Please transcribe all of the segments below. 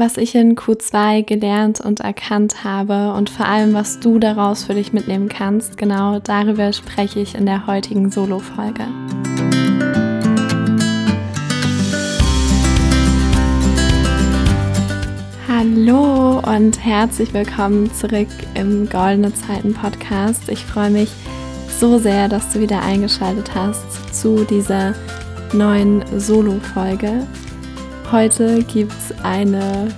was ich in Q2 gelernt und erkannt habe und vor allem, was du daraus für dich mitnehmen kannst, genau darüber spreche ich in der heutigen Solo-Folge. Hallo und herzlich willkommen zurück im Goldene Zeiten Podcast. Ich freue mich so sehr, dass du wieder eingeschaltet hast zu dieser neuen Solo-Folge. Heute gibt es eine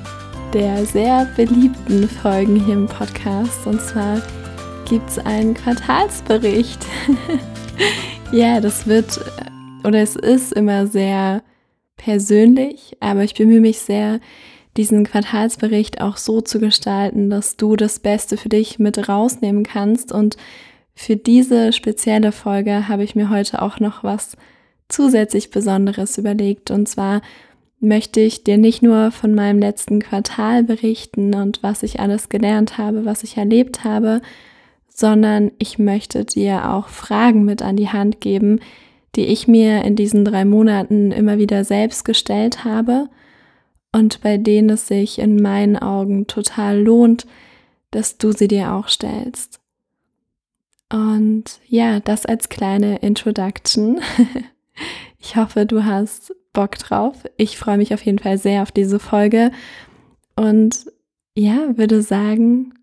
der sehr beliebten Folgen hier im Podcast und zwar gibt es einen Quartalsbericht. ja, das wird oder es ist immer sehr persönlich, aber ich bemühe mich sehr, diesen Quartalsbericht auch so zu gestalten, dass du das Beste für dich mit rausnehmen kannst. Und für diese spezielle Folge habe ich mir heute auch noch was zusätzlich Besonderes überlegt. Und zwar möchte ich dir nicht nur von meinem letzten Quartal berichten und was ich alles gelernt habe, was ich erlebt habe, sondern ich möchte dir auch Fragen mit an die Hand geben, die ich mir in diesen drei Monaten immer wieder selbst gestellt habe und bei denen es sich in meinen Augen total lohnt, dass du sie dir auch stellst. Und ja, das als kleine Introduction. Ich hoffe, du hast Bock drauf. Ich freue mich auf jeden Fall sehr auf diese Folge. Und ja, würde sagen,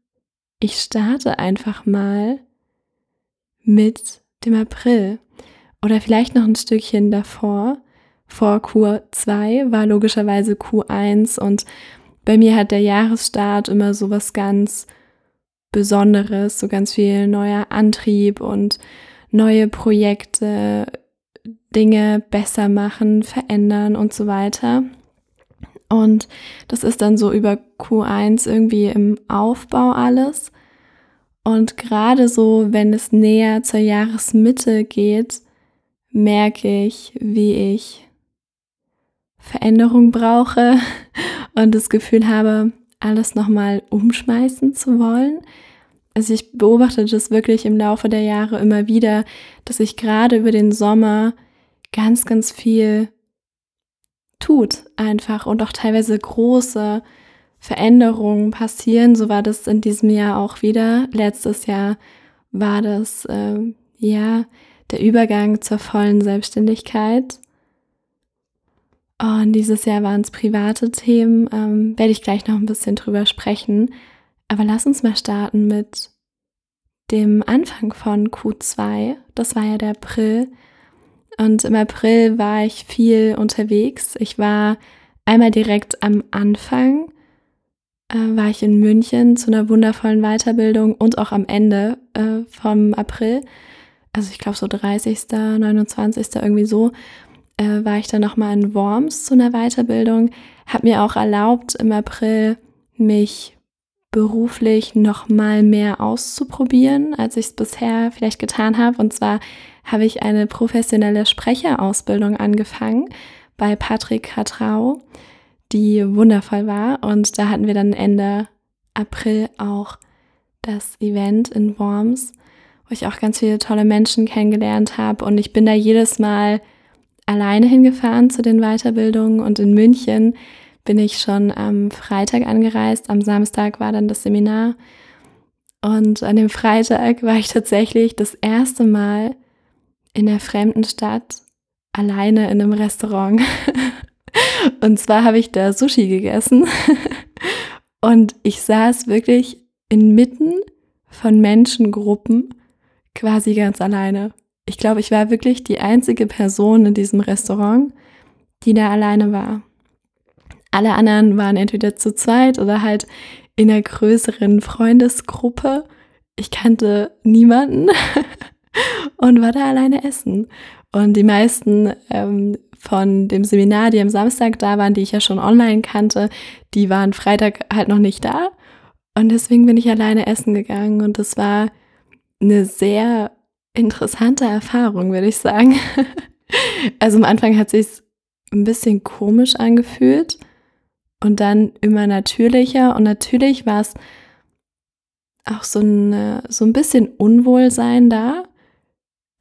ich starte einfach mal mit dem April. Oder vielleicht noch ein Stückchen davor. Vor Q2 war logischerweise Q1 und bei mir hat der Jahresstart immer so was ganz Besonderes, so ganz viel neuer Antrieb und neue Projekte, Dinge besser machen, verändern und so weiter. Und das ist dann so über Q1 irgendwie im Aufbau alles. Und gerade so, wenn es näher zur Jahresmitte geht, merke ich, wie ich Veränderung brauche und das Gefühl habe, alles nochmal umschmeißen zu wollen. Also ich beobachte das wirklich im Laufe der Jahre immer wieder, dass sich gerade über den Sommer ganz, ganz viel tut einfach und auch teilweise große Veränderungen passieren. So war das in diesem Jahr auch wieder. Letztes Jahr war das äh, ja der Übergang zur vollen Selbstständigkeit. Und dieses Jahr waren es private Themen, ähm, werde ich gleich noch ein bisschen drüber sprechen. Aber lass uns mal starten mit dem Anfang von Q2. Das war ja der April. Und im April war ich viel unterwegs. Ich war einmal direkt am Anfang, äh, war ich in München zu einer wundervollen Weiterbildung und auch am Ende äh, vom April. Also ich glaube so 30., 29. irgendwie so äh, war ich dann nochmal in Worms zu einer Weiterbildung, habe mir auch erlaubt, im April mich beruflich nochmal mehr auszuprobieren, als ich es bisher vielleicht getan habe. Und zwar habe ich eine professionelle Sprecherausbildung angefangen bei Patrick Hatrau, die wundervoll war. Und da hatten wir dann Ende April auch das Event in Worms, wo ich auch ganz viele tolle Menschen kennengelernt habe. Und ich bin da jedes Mal alleine hingefahren zu den Weiterbildungen und in München bin ich schon am Freitag angereist. Am Samstag war dann das Seminar. Und an dem Freitag war ich tatsächlich das erste Mal in der fremden Stadt alleine in einem Restaurant. Und zwar habe ich da Sushi gegessen. Und ich saß wirklich inmitten von Menschengruppen quasi ganz alleine. Ich glaube, ich war wirklich die einzige Person in diesem Restaurant, die da alleine war. Alle anderen waren entweder zu zweit oder halt in einer größeren Freundesgruppe. Ich kannte niemanden und war da alleine essen. Und die meisten ähm, von dem Seminar, die am Samstag da waren, die ich ja schon online kannte, die waren Freitag halt noch nicht da. Und deswegen bin ich alleine essen gegangen. Und das war eine sehr interessante Erfahrung, würde ich sagen. also am Anfang hat sich ein bisschen komisch angefühlt und dann immer natürlicher und natürlich war es auch so, eine, so ein bisschen Unwohlsein da,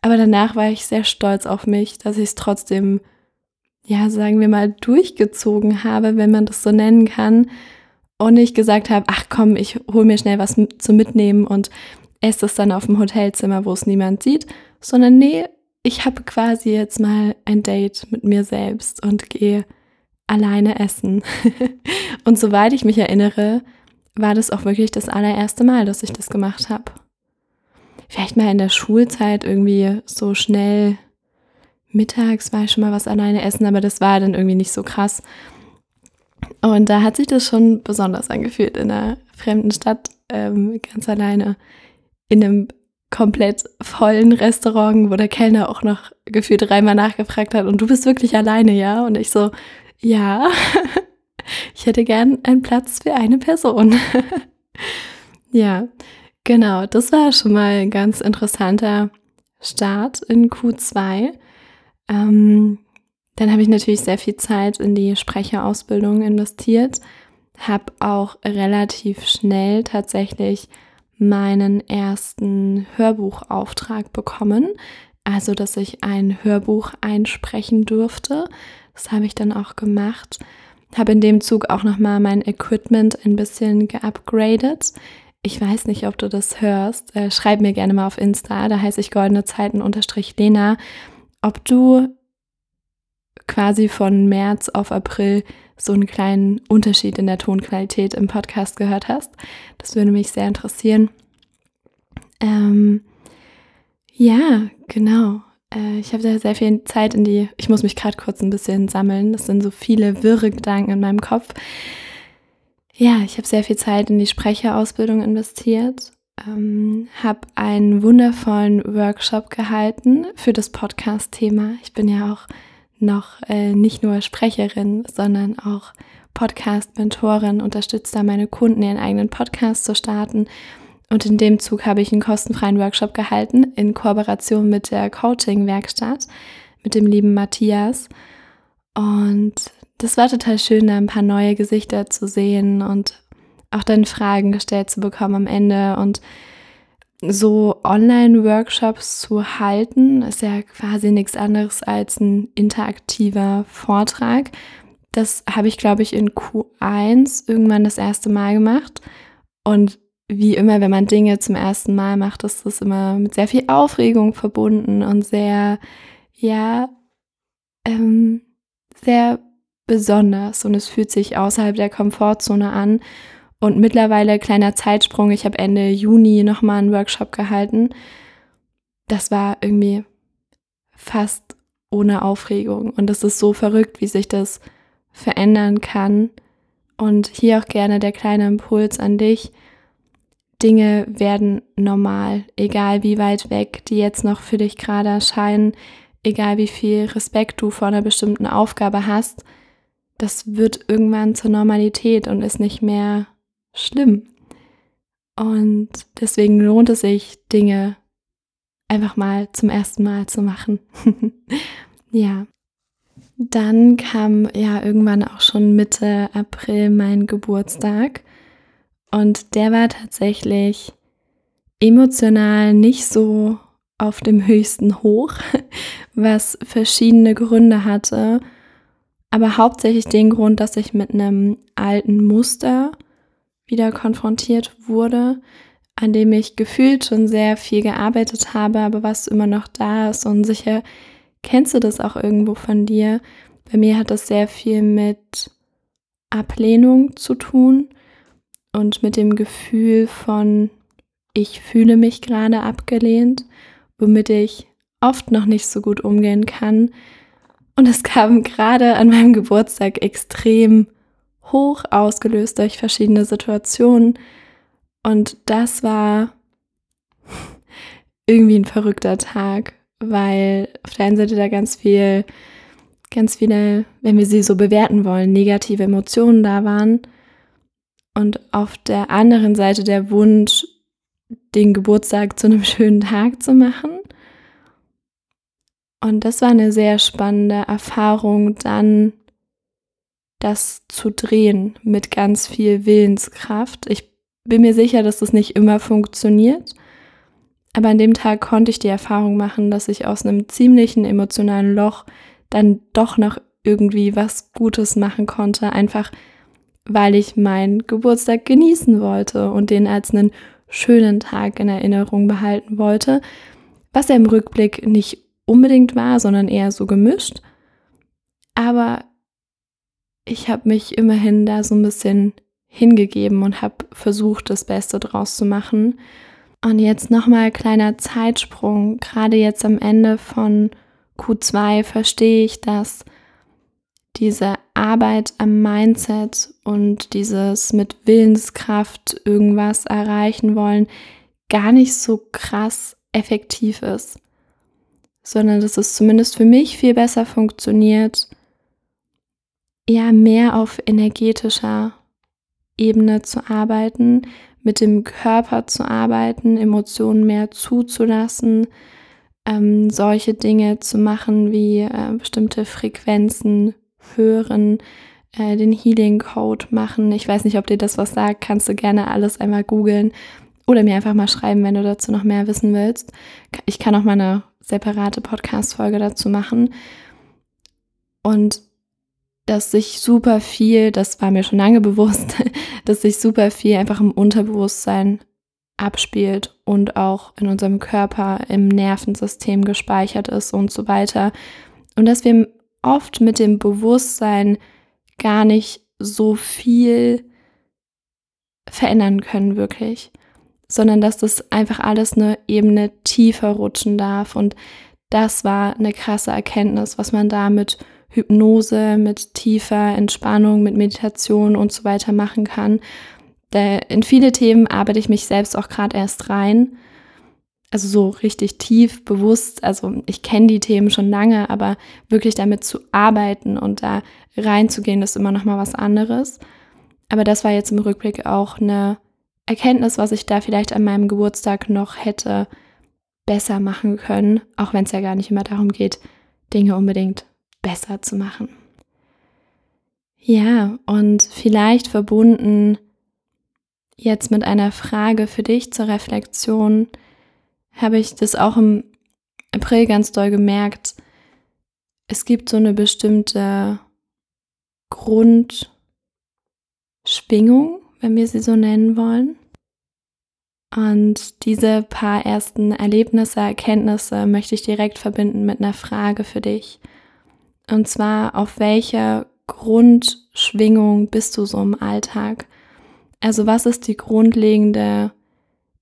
aber danach war ich sehr stolz auf mich, dass ich es trotzdem ja, sagen wir mal, durchgezogen habe, wenn man das so nennen kann. Und ich gesagt habe, ach komm, ich hole mir schnell was zu mitnehmen und esse es dann auf dem Hotelzimmer, wo es niemand sieht. Sondern nee, ich habe quasi jetzt mal ein Date mit mir selbst und gehe alleine essen. und soweit ich mich erinnere, war das auch wirklich das allererste Mal, dass ich das gemacht habe. Vielleicht mal in der Schulzeit irgendwie so schnell mittags war ich schon mal was alleine essen, aber das war dann irgendwie nicht so krass. Und da hat sich das schon besonders angefühlt, in einer fremden Stadt ähm, ganz alleine in einem komplett vollen Restaurant, wo der Kellner auch noch gefühlt dreimal nachgefragt hat und du bist wirklich alleine, ja? Und ich so, ja, ich hätte gern einen Platz für eine Person. ja, genau, das war schon mal ein ganz interessanter Start in Q2. Ähm, dann habe ich natürlich sehr viel Zeit in die Sprecherausbildung investiert, habe auch relativ schnell tatsächlich meinen ersten Hörbuchauftrag bekommen, also dass ich ein Hörbuch einsprechen durfte. Das habe ich dann auch gemacht. Habe in dem Zug auch nochmal mein Equipment ein bisschen geupgradet. Ich weiß nicht, ob du das hörst. Äh, schreib mir gerne mal auf Insta, da heiße ich goldene Zeiten unterstrich Lena, ob du quasi von März auf April so einen kleinen Unterschied in der Tonqualität im Podcast gehört hast. Das würde mich sehr interessieren. Ähm, ja, genau. Äh, ich habe da sehr viel Zeit in die, ich muss mich gerade kurz ein bisschen sammeln. Das sind so viele wirre Gedanken in meinem Kopf. Ja, ich habe sehr viel Zeit in die Sprecherausbildung investiert, ähm, habe einen wundervollen Workshop gehalten für das Podcast-Thema. Ich bin ja auch noch äh, nicht nur Sprecherin, sondern auch Podcast-Mentorin, unterstützt da meine Kunden, ihren eigenen Podcast zu starten. Und in dem Zug habe ich einen kostenfreien Workshop gehalten in Kooperation mit der Coaching-Werkstatt, mit dem lieben Matthias. Und das war total schön, da ein paar neue Gesichter zu sehen und auch dann Fragen gestellt zu bekommen am Ende. Und so Online-Workshops zu halten, ist ja quasi nichts anderes als ein interaktiver Vortrag. Das habe ich, glaube ich, in Q1 irgendwann das erste Mal gemacht. Und wie immer, wenn man Dinge zum ersten Mal macht, ist das immer mit sehr viel Aufregung verbunden und sehr, ja, ähm, sehr besonders. Und es fühlt sich außerhalb der Komfortzone an. Und mittlerweile, kleiner Zeitsprung, ich habe Ende Juni nochmal einen Workshop gehalten. Das war irgendwie fast ohne Aufregung. Und das ist so verrückt, wie sich das verändern kann. Und hier auch gerne der kleine Impuls an dich. Dinge werden normal, egal wie weit weg die jetzt noch für dich gerade erscheinen, egal wie viel Respekt du vor einer bestimmten Aufgabe hast, das wird irgendwann zur Normalität und ist nicht mehr schlimm. Und deswegen lohnt es sich, Dinge einfach mal zum ersten Mal zu machen. ja. Dann kam ja irgendwann auch schon Mitte April mein Geburtstag. Und der war tatsächlich emotional nicht so auf dem höchsten Hoch, was verschiedene Gründe hatte. Aber hauptsächlich den Grund, dass ich mit einem alten Muster wieder konfrontiert wurde, an dem ich gefühlt schon sehr viel gearbeitet habe, aber was immer noch da ist. Und sicher kennst du das auch irgendwo von dir. Bei mir hat das sehr viel mit Ablehnung zu tun und mit dem Gefühl von, ich fühle mich gerade abgelehnt, womit ich oft noch nicht so gut umgehen kann. Und es kam gerade an meinem Geburtstag extrem hoch, ausgelöst durch verschiedene Situationen. Und das war irgendwie ein verrückter Tag, weil auf der einen Seite da ganz viel, ganz viele, wenn wir sie so bewerten wollen, negative Emotionen da waren. Und auf der anderen Seite der Wunsch, den Geburtstag zu einem schönen Tag zu machen. Und das war eine sehr spannende Erfahrung, dann das zu drehen mit ganz viel Willenskraft. Ich bin mir sicher, dass das nicht immer funktioniert. Aber an dem Tag konnte ich die Erfahrung machen, dass ich aus einem ziemlichen emotionalen Loch dann doch noch irgendwie was Gutes machen konnte, einfach weil ich meinen Geburtstag genießen wollte und den als einen schönen Tag in Erinnerung behalten wollte, was er im Rückblick nicht unbedingt war, sondern eher so gemischt. Aber ich habe mich immerhin da so ein bisschen hingegeben und habe versucht, das Beste draus zu machen. Und jetzt nochmal kleiner Zeitsprung. Gerade jetzt am Ende von Q2 verstehe ich, dass diese Arbeit am Mindset und dieses mit Willenskraft irgendwas erreichen wollen gar nicht so krass effektiv ist, sondern dass es zumindest für mich viel besser funktioniert, ja, mehr auf energetischer Ebene zu arbeiten, mit dem Körper zu arbeiten, Emotionen mehr zuzulassen, ähm, solche Dinge zu machen wie äh, bestimmte Frequenzen hören, äh, den Healing Code machen. Ich weiß nicht, ob dir das was sagt, kannst du gerne alles einmal googeln oder mir einfach mal schreiben, wenn du dazu noch mehr wissen willst. Ich kann auch mal eine separate Podcast-Folge dazu machen. Und dass sich super viel, das war mir schon lange bewusst, dass sich super viel einfach im Unterbewusstsein abspielt und auch in unserem Körper, im Nervensystem gespeichert ist und so weiter. Und dass wir oft mit dem Bewusstsein gar nicht so viel verändern können, wirklich, sondern dass das einfach alles eine Ebene tiefer rutschen darf. Und das war eine krasse Erkenntnis, was man da mit Hypnose, mit tiefer Entspannung, mit Meditation und so weiter machen kann. In viele Themen arbeite ich mich selbst auch gerade erst rein also so richtig tief bewusst, also ich kenne die Themen schon lange, aber wirklich damit zu arbeiten und da reinzugehen, ist immer noch mal was anderes. Aber das war jetzt im Rückblick auch eine Erkenntnis, was ich da vielleicht an meinem Geburtstag noch hätte besser machen können, auch wenn es ja gar nicht immer darum geht, Dinge unbedingt besser zu machen. Ja, und vielleicht verbunden jetzt mit einer Frage für dich zur Reflexion, habe ich das auch im April ganz doll gemerkt. Es gibt so eine bestimmte Grundschwingung, wenn wir sie so nennen wollen. Und diese paar ersten Erlebnisse, Erkenntnisse möchte ich direkt verbinden mit einer Frage für dich. Und zwar, auf welcher Grundschwingung bist du so im Alltag? Also was ist die grundlegende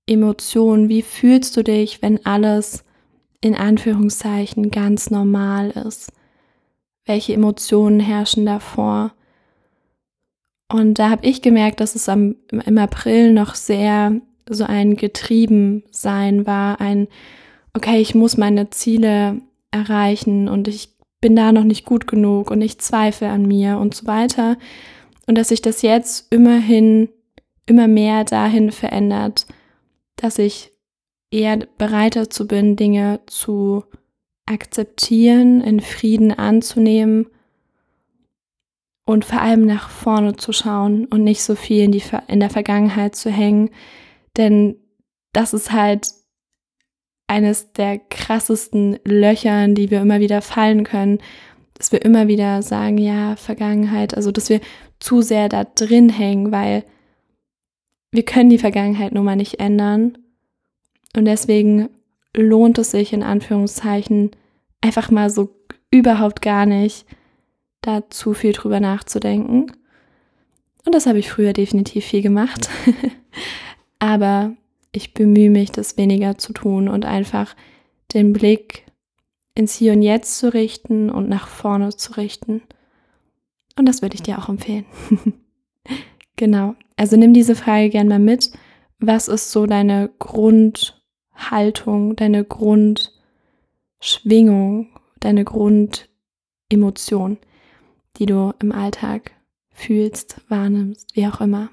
Emotionen, wie fühlst du dich, wenn alles in Anführungszeichen ganz normal ist? Welche Emotionen herrschen davor? Und da habe ich gemerkt, dass es am, im April noch sehr so ein Getriebensein war, ein, okay, ich muss meine Ziele erreichen und ich bin da noch nicht gut genug und ich zweifle an mir und so weiter. Und dass sich das jetzt immerhin immer mehr dahin verändert, dass ich eher bereit dazu bin, Dinge zu akzeptieren, in Frieden anzunehmen und vor allem nach vorne zu schauen und nicht so viel in, die, in der Vergangenheit zu hängen. Denn das ist halt eines der krassesten Löchern, die wir immer wieder fallen können, dass wir immer wieder sagen, ja, Vergangenheit, also dass wir zu sehr da drin hängen, weil wir können die Vergangenheit nun mal nicht ändern. Und deswegen lohnt es sich in Anführungszeichen einfach mal so überhaupt gar nicht, da zu viel drüber nachzudenken. Und das habe ich früher definitiv viel gemacht. Aber ich bemühe mich, das weniger zu tun und einfach den Blick ins Hier und Jetzt zu richten und nach vorne zu richten. Und das würde ich dir auch empfehlen. genau. Also nimm diese Frage gern mal mit. Was ist so deine Grundhaltung, deine Grundschwingung, deine Grundemotion, die du im Alltag fühlst, wahrnimmst, wie auch immer?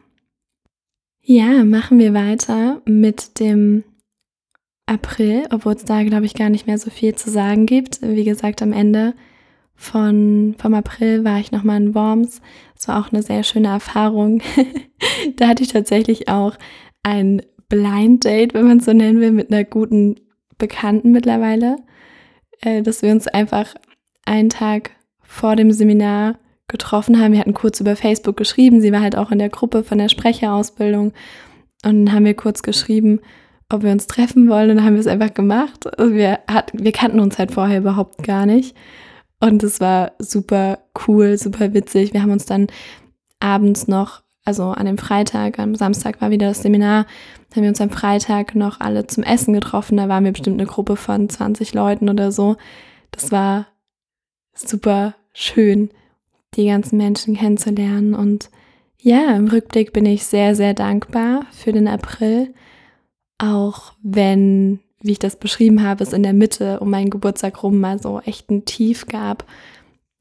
Ja, machen wir weiter mit dem April, obwohl es da, glaube ich, gar nicht mehr so viel zu sagen gibt. Wie gesagt, am Ende von, vom April war ich nochmal in Worms. Es war auch eine sehr schöne Erfahrung. da hatte ich tatsächlich auch ein Blind Date, wenn man es so nennen will, mit einer guten Bekannten mittlerweile, äh, dass wir uns einfach einen Tag vor dem Seminar getroffen haben. Wir hatten kurz über Facebook geschrieben. Sie war halt auch in der Gruppe von der Sprecherausbildung. Und dann haben wir kurz geschrieben, ob wir uns treffen wollen. Und dann haben wir es einfach gemacht. Also wir, hat, wir kannten uns halt vorher überhaupt gar nicht. Und es war super cool, super witzig. Wir haben uns dann abends noch, also an dem Freitag, am Samstag war wieder das Seminar, haben wir uns am Freitag noch alle zum Essen getroffen. Da waren wir bestimmt eine Gruppe von 20 Leuten oder so. Das war super schön, die ganzen Menschen kennenzulernen. Und ja, im Rückblick bin ich sehr, sehr dankbar für den April. Auch wenn wie ich das beschrieben habe, es in der Mitte um meinen Geburtstag rum mal so echt ein Tief gab.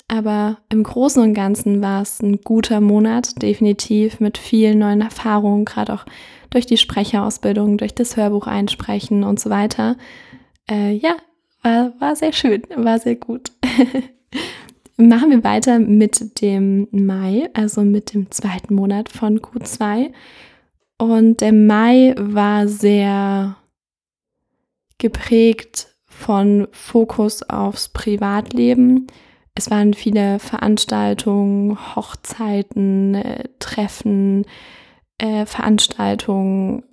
Aber im Großen und Ganzen war es ein guter Monat, definitiv mit vielen neuen Erfahrungen, gerade auch durch die Sprecherausbildung, durch das Hörbuch einsprechen und so weiter. Äh, ja, war, war sehr schön, war sehr gut. Machen wir weiter mit dem Mai, also mit dem zweiten Monat von Q2. Und der Mai war sehr geprägt von Fokus aufs Privatleben. Es waren viele Veranstaltungen, Hochzeiten, äh, Treffen, äh, Veranstaltungen,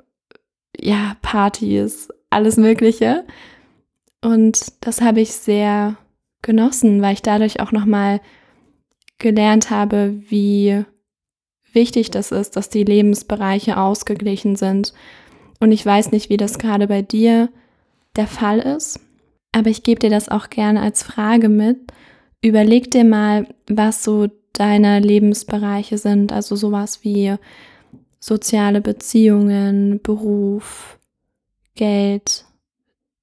ja, Partys, alles Mögliche. Und das habe ich sehr genossen, weil ich dadurch auch nochmal gelernt habe, wie wichtig das ist, dass die Lebensbereiche ausgeglichen sind. Und ich weiß nicht, wie das gerade bei dir der Fall ist. Aber ich gebe dir das auch gerne als Frage mit. Überleg dir mal, was so deine Lebensbereiche sind, also sowas wie soziale Beziehungen, Beruf, Geld,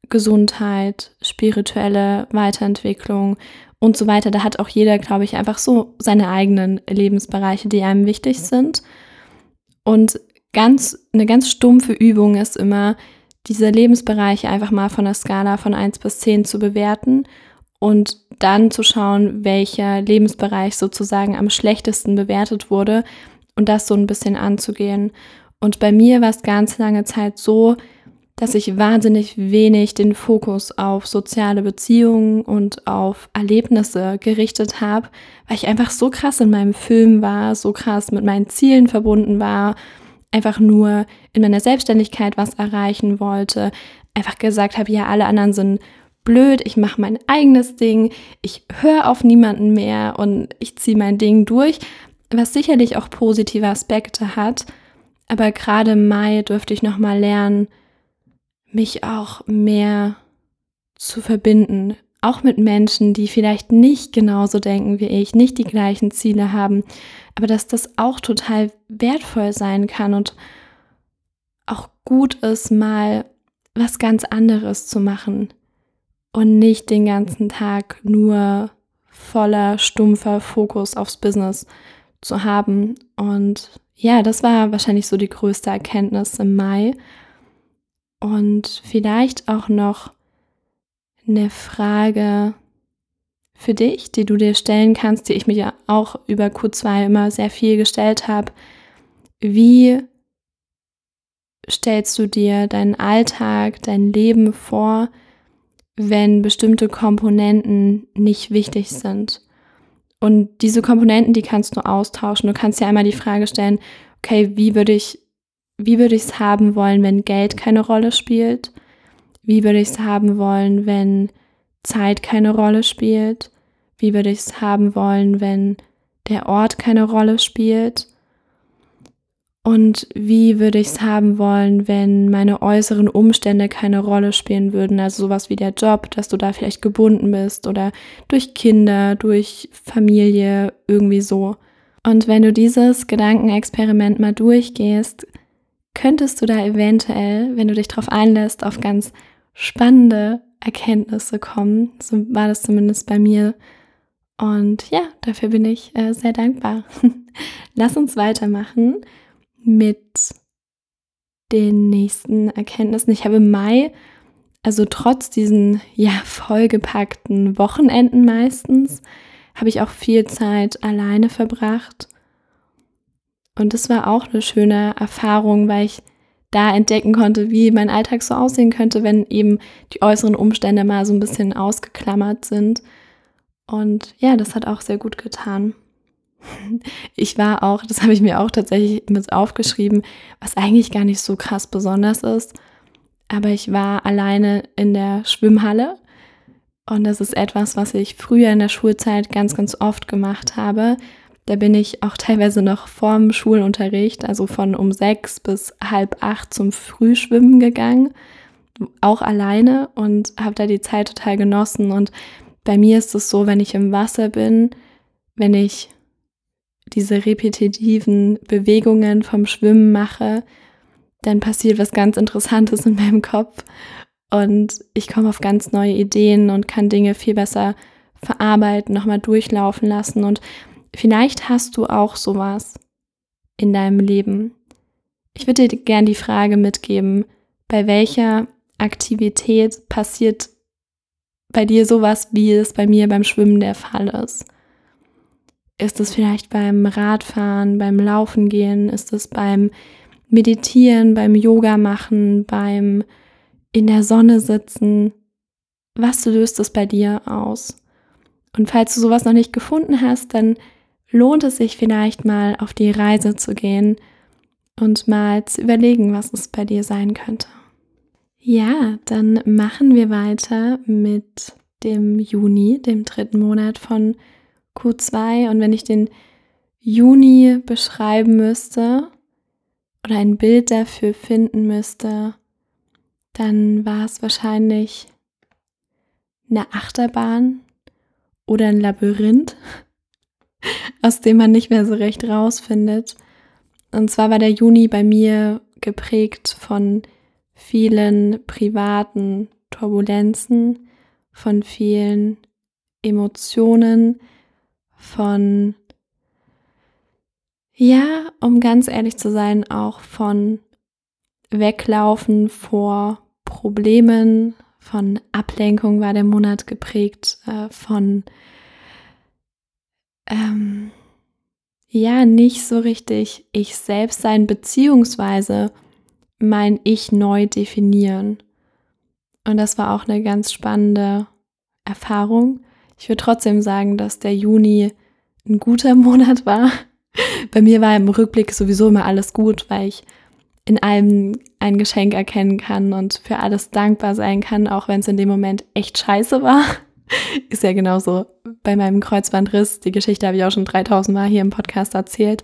Gesundheit, spirituelle Weiterentwicklung und so weiter. Da hat auch jeder, glaube ich, einfach so seine eigenen Lebensbereiche, die einem wichtig sind. Und ganz, eine ganz stumpfe Übung ist immer, diese Lebensbereiche einfach mal von der Skala von 1 bis 10 zu bewerten und dann zu schauen, welcher Lebensbereich sozusagen am schlechtesten bewertet wurde und das so ein bisschen anzugehen. Und bei mir war es ganz lange Zeit so, dass ich wahnsinnig wenig den Fokus auf soziale Beziehungen und auf Erlebnisse gerichtet habe, weil ich einfach so krass in meinem Film war, so krass mit meinen Zielen verbunden war einfach nur in meiner Selbstständigkeit was erreichen wollte, einfach gesagt habe, ja, alle anderen sind blöd, ich mache mein eigenes Ding, ich höre auf niemanden mehr und ich ziehe mein Ding durch, was sicherlich auch positive Aspekte hat. Aber gerade im Mai dürfte ich nochmal lernen, mich auch mehr zu verbinden, auch mit Menschen, die vielleicht nicht genauso denken wie ich, nicht die gleichen Ziele haben, aber dass das auch total wertvoll sein kann und auch gut ist, mal was ganz anderes zu machen und nicht den ganzen Tag nur voller stumpfer Fokus aufs Business zu haben. Und ja, das war wahrscheinlich so die größte Erkenntnis im Mai. Und vielleicht auch noch eine Frage, für dich, die du dir stellen kannst, die ich mir ja auch über Q2 immer sehr viel gestellt habe. Wie stellst du dir deinen Alltag, dein Leben vor, wenn bestimmte Komponenten nicht wichtig sind? Und diese Komponenten, die kannst du austauschen. Du kannst dir einmal die Frage stellen, okay, wie würde ich, wie würde ich es haben wollen, wenn Geld keine Rolle spielt? Wie würde ich es haben wollen, wenn Zeit keine Rolle spielt? Wie würde ich es haben wollen, wenn der Ort keine Rolle spielt? Und wie würde ich es haben wollen, wenn meine äußeren Umstände keine Rolle spielen würden? Also sowas wie der Job, dass du da vielleicht gebunden bist oder durch Kinder, durch Familie, irgendwie so. Und wenn du dieses Gedankenexperiment mal durchgehst, könntest du da eventuell, wenn du dich darauf einlässt, auf ganz spannende Erkenntnisse kommen. So war das zumindest bei mir. Und ja, dafür bin ich äh, sehr dankbar. Lass uns weitermachen mit den nächsten Erkenntnissen. Ich habe im Mai, also trotz diesen ja vollgepackten Wochenenden meistens, habe ich auch viel Zeit alleine verbracht. Und das war auch eine schöne Erfahrung, weil ich da entdecken konnte, wie mein Alltag so aussehen könnte, wenn eben die äußeren Umstände mal so ein bisschen ausgeklammert sind. Und ja, das hat auch sehr gut getan. Ich war auch, das habe ich mir auch tatsächlich mit aufgeschrieben, was eigentlich gar nicht so krass besonders ist. Aber ich war alleine in der Schwimmhalle. Und das ist etwas, was ich früher in der Schulzeit ganz, ganz oft gemacht habe. Da bin ich auch teilweise noch vorm Schulunterricht, also von um sechs bis halb acht zum Frühschwimmen gegangen, auch alleine und habe da die Zeit total genossen. Und bei mir ist es so, wenn ich im Wasser bin, wenn ich diese repetitiven Bewegungen vom Schwimmen mache, dann passiert was ganz Interessantes in meinem Kopf und ich komme auf ganz neue Ideen und kann Dinge viel besser verarbeiten, nochmal durchlaufen lassen und Vielleicht hast du auch sowas in deinem Leben. Ich würde dir gerne die Frage mitgeben, bei welcher Aktivität passiert bei dir sowas, wie es bei mir beim Schwimmen der Fall ist? Ist es vielleicht beim Radfahren, beim Laufen gehen? Ist es beim Meditieren, beim Yoga machen, beim in der Sonne sitzen? Was löst es bei dir aus? Und falls du sowas noch nicht gefunden hast, dann lohnt es sich vielleicht mal auf die Reise zu gehen und mal zu überlegen, was es bei dir sein könnte. Ja, dann machen wir weiter mit dem Juni, dem dritten Monat von Q2. Und wenn ich den Juni beschreiben müsste oder ein Bild dafür finden müsste, dann war es wahrscheinlich eine Achterbahn oder ein Labyrinth aus dem man nicht mehr so recht rausfindet. Und zwar war der Juni bei mir geprägt von vielen privaten Turbulenzen, von vielen Emotionen, von, ja, um ganz ehrlich zu sein, auch von Weglaufen vor Problemen, von Ablenkung war der Monat geprägt, äh, von ähm, ja nicht so richtig ich selbst sein, beziehungsweise mein Ich neu definieren. Und das war auch eine ganz spannende Erfahrung. Ich würde trotzdem sagen, dass der Juni ein guter Monat war. Bei mir war im Rückblick sowieso immer alles gut, weil ich in allem ein Geschenk erkennen kann und für alles dankbar sein kann, auch wenn es in dem Moment echt scheiße war. Ist ja genauso bei meinem Kreuzbandriss. Die Geschichte habe ich auch schon 3000 Mal hier im Podcast erzählt.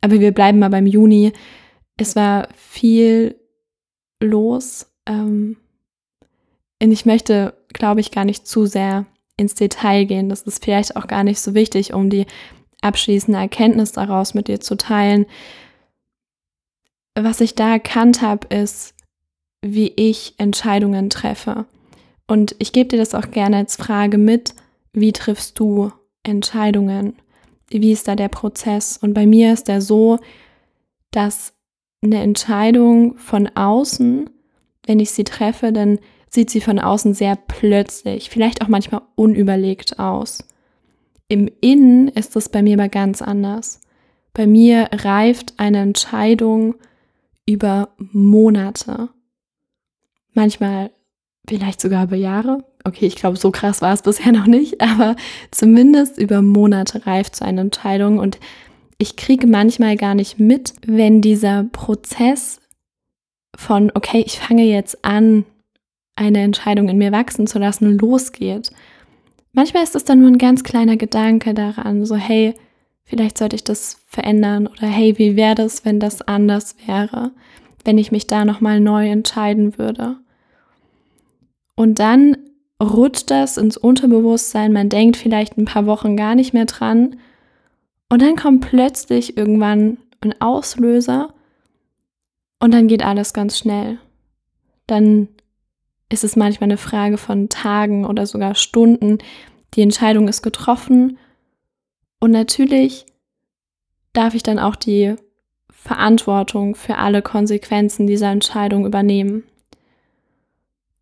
Aber wir bleiben mal beim Juni. Es war viel los. Ähm, und ich möchte, glaube ich, gar nicht zu sehr ins Detail gehen. Das ist vielleicht auch gar nicht so wichtig, um die abschließende Erkenntnis daraus mit dir zu teilen. Was ich da erkannt habe, ist, wie ich Entscheidungen treffe. Und ich gebe dir das auch gerne als Frage mit, wie triffst du Entscheidungen? Wie ist da der Prozess? Und bei mir ist der so, dass eine Entscheidung von außen, wenn ich sie treffe, dann sieht sie von außen sehr plötzlich, vielleicht auch manchmal unüberlegt aus. Im Innen ist es bei mir aber ganz anders. Bei mir reift eine Entscheidung über Monate, manchmal vielleicht sogar über Jahre. Okay, ich glaube, so krass war es bisher noch nicht, aber zumindest über Monate reift so eine Entscheidung und ich kriege manchmal gar nicht mit, wenn dieser Prozess von, okay, ich fange jetzt an, eine Entscheidung in mir wachsen zu lassen, losgeht. Manchmal ist es dann nur ein ganz kleiner Gedanke daran, so, hey, vielleicht sollte ich das verändern oder hey, wie wäre das, wenn das anders wäre, wenn ich mich da nochmal neu entscheiden würde. Und dann rutscht das ins Unterbewusstsein, man denkt vielleicht ein paar Wochen gar nicht mehr dran. Und dann kommt plötzlich irgendwann ein Auslöser und dann geht alles ganz schnell. Dann ist es manchmal eine Frage von Tagen oder sogar Stunden. Die Entscheidung ist getroffen und natürlich darf ich dann auch die Verantwortung für alle Konsequenzen dieser Entscheidung übernehmen.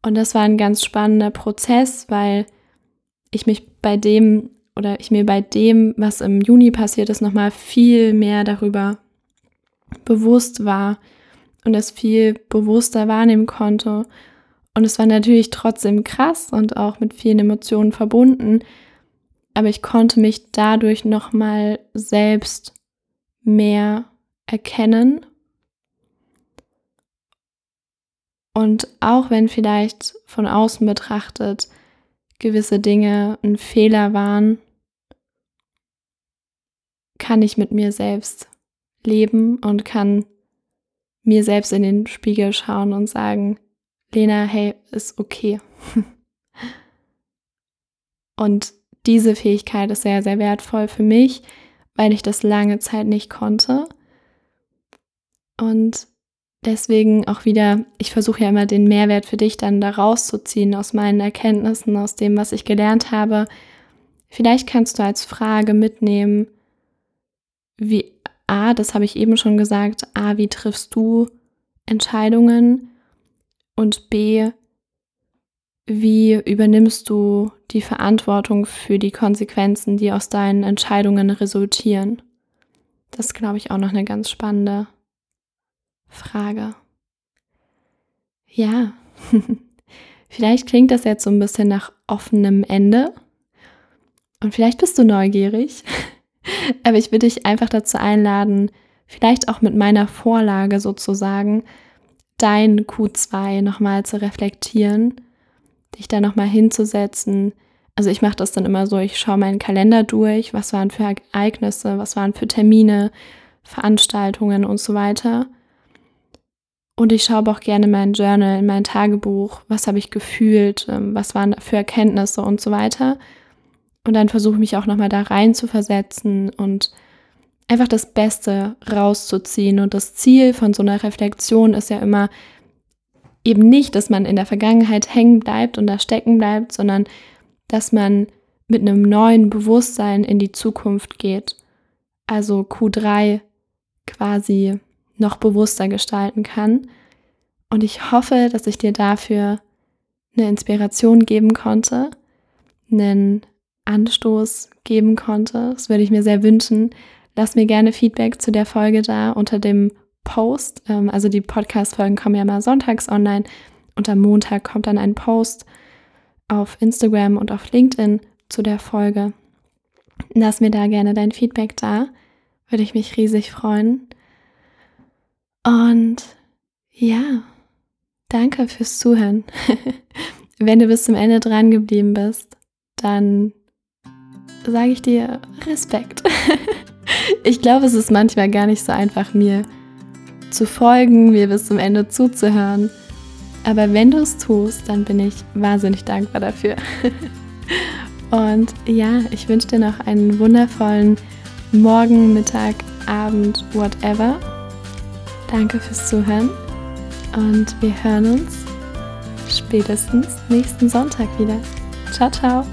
Und das war ein ganz spannender Prozess, weil ich mich bei dem oder ich mir bei dem, was im Juni passiert ist, nochmal viel mehr darüber bewusst war und es viel bewusster wahrnehmen konnte. Und es war natürlich trotzdem krass und auch mit vielen Emotionen verbunden. aber ich konnte mich dadurch nochmal selbst mehr erkennen. Und auch wenn vielleicht von außen betrachtet gewisse Dinge ein Fehler waren, kann ich mit mir selbst leben und kann mir selbst in den Spiegel schauen und sagen, Lena, hey, ist okay. und diese Fähigkeit ist sehr, sehr wertvoll für mich, weil ich das lange Zeit nicht konnte. Und deswegen auch wieder, ich versuche ja immer den Mehrwert für dich dann da rauszuziehen aus meinen Erkenntnissen, aus dem, was ich gelernt habe. Vielleicht kannst du als Frage mitnehmen, wie A, das habe ich eben schon gesagt, A, wie triffst du Entscheidungen? Und B, wie übernimmst du die Verantwortung für die Konsequenzen, die aus deinen Entscheidungen resultieren? Das ist, glaube ich, auch noch eine ganz spannende Frage. Ja, vielleicht klingt das jetzt so ein bisschen nach offenem Ende. Und vielleicht bist du neugierig. Aber ich würde dich einfach dazu einladen, vielleicht auch mit meiner Vorlage sozusagen, dein Q2 nochmal zu reflektieren, dich da nochmal hinzusetzen. Also ich mache das dann immer so, ich schaue meinen Kalender durch, was waren für Ereignisse, was waren für Termine, Veranstaltungen und so weiter. Und ich schaue auch gerne mein Journal, in mein Tagebuch, was habe ich gefühlt, ähm, was waren für Erkenntnisse und so weiter. Und dann versuche ich mich auch nochmal da rein zu versetzen und einfach das Beste rauszuziehen. Und das Ziel von so einer Reflexion ist ja immer eben nicht, dass man in der Vergangenheit hängen bleibt und da stecken bleibt, sondern dass man mit einem neuen Bewusstsein in die Zukunft geht. Also Q3 quasi noch bewusster gestalten kann. Und ich hoffe, dass ich dir dafür eine Inspiration geben konnte, einen Anstoß geben konnte. Das würde ich mir sehr wünschen. Lass mir gerne Feedback zu der Folge da unter dem Post. Ähm, also die Podcast-Folgen kommen ja mal sonntags online und am Montag kommt dann ein Post auf Instagram und auf LinkedIn zu der Folge. Lass mir da gerne dein Feedback da. Würde ich mich riesig freuen. Und ja, danke fürs Zuhören. Wenn du bis zum Ende dran geblieben bist, dann sage ich dir Respekt. ich glaube, es ist manchmal gar nicht so einfach, mir zu folgen, mir bis zum Ende zuzuhören. Aber wenn du es tust, dann bin ich wahnsinnig dankbar dafür. Und ja, ich wünsche dir noch einen wundervollen Morgen, Mittag, Abend, whatever. Danke fürs Zuhören und wir hören uns spätestens nächsten Sonntag wieder. Ciao, ciao.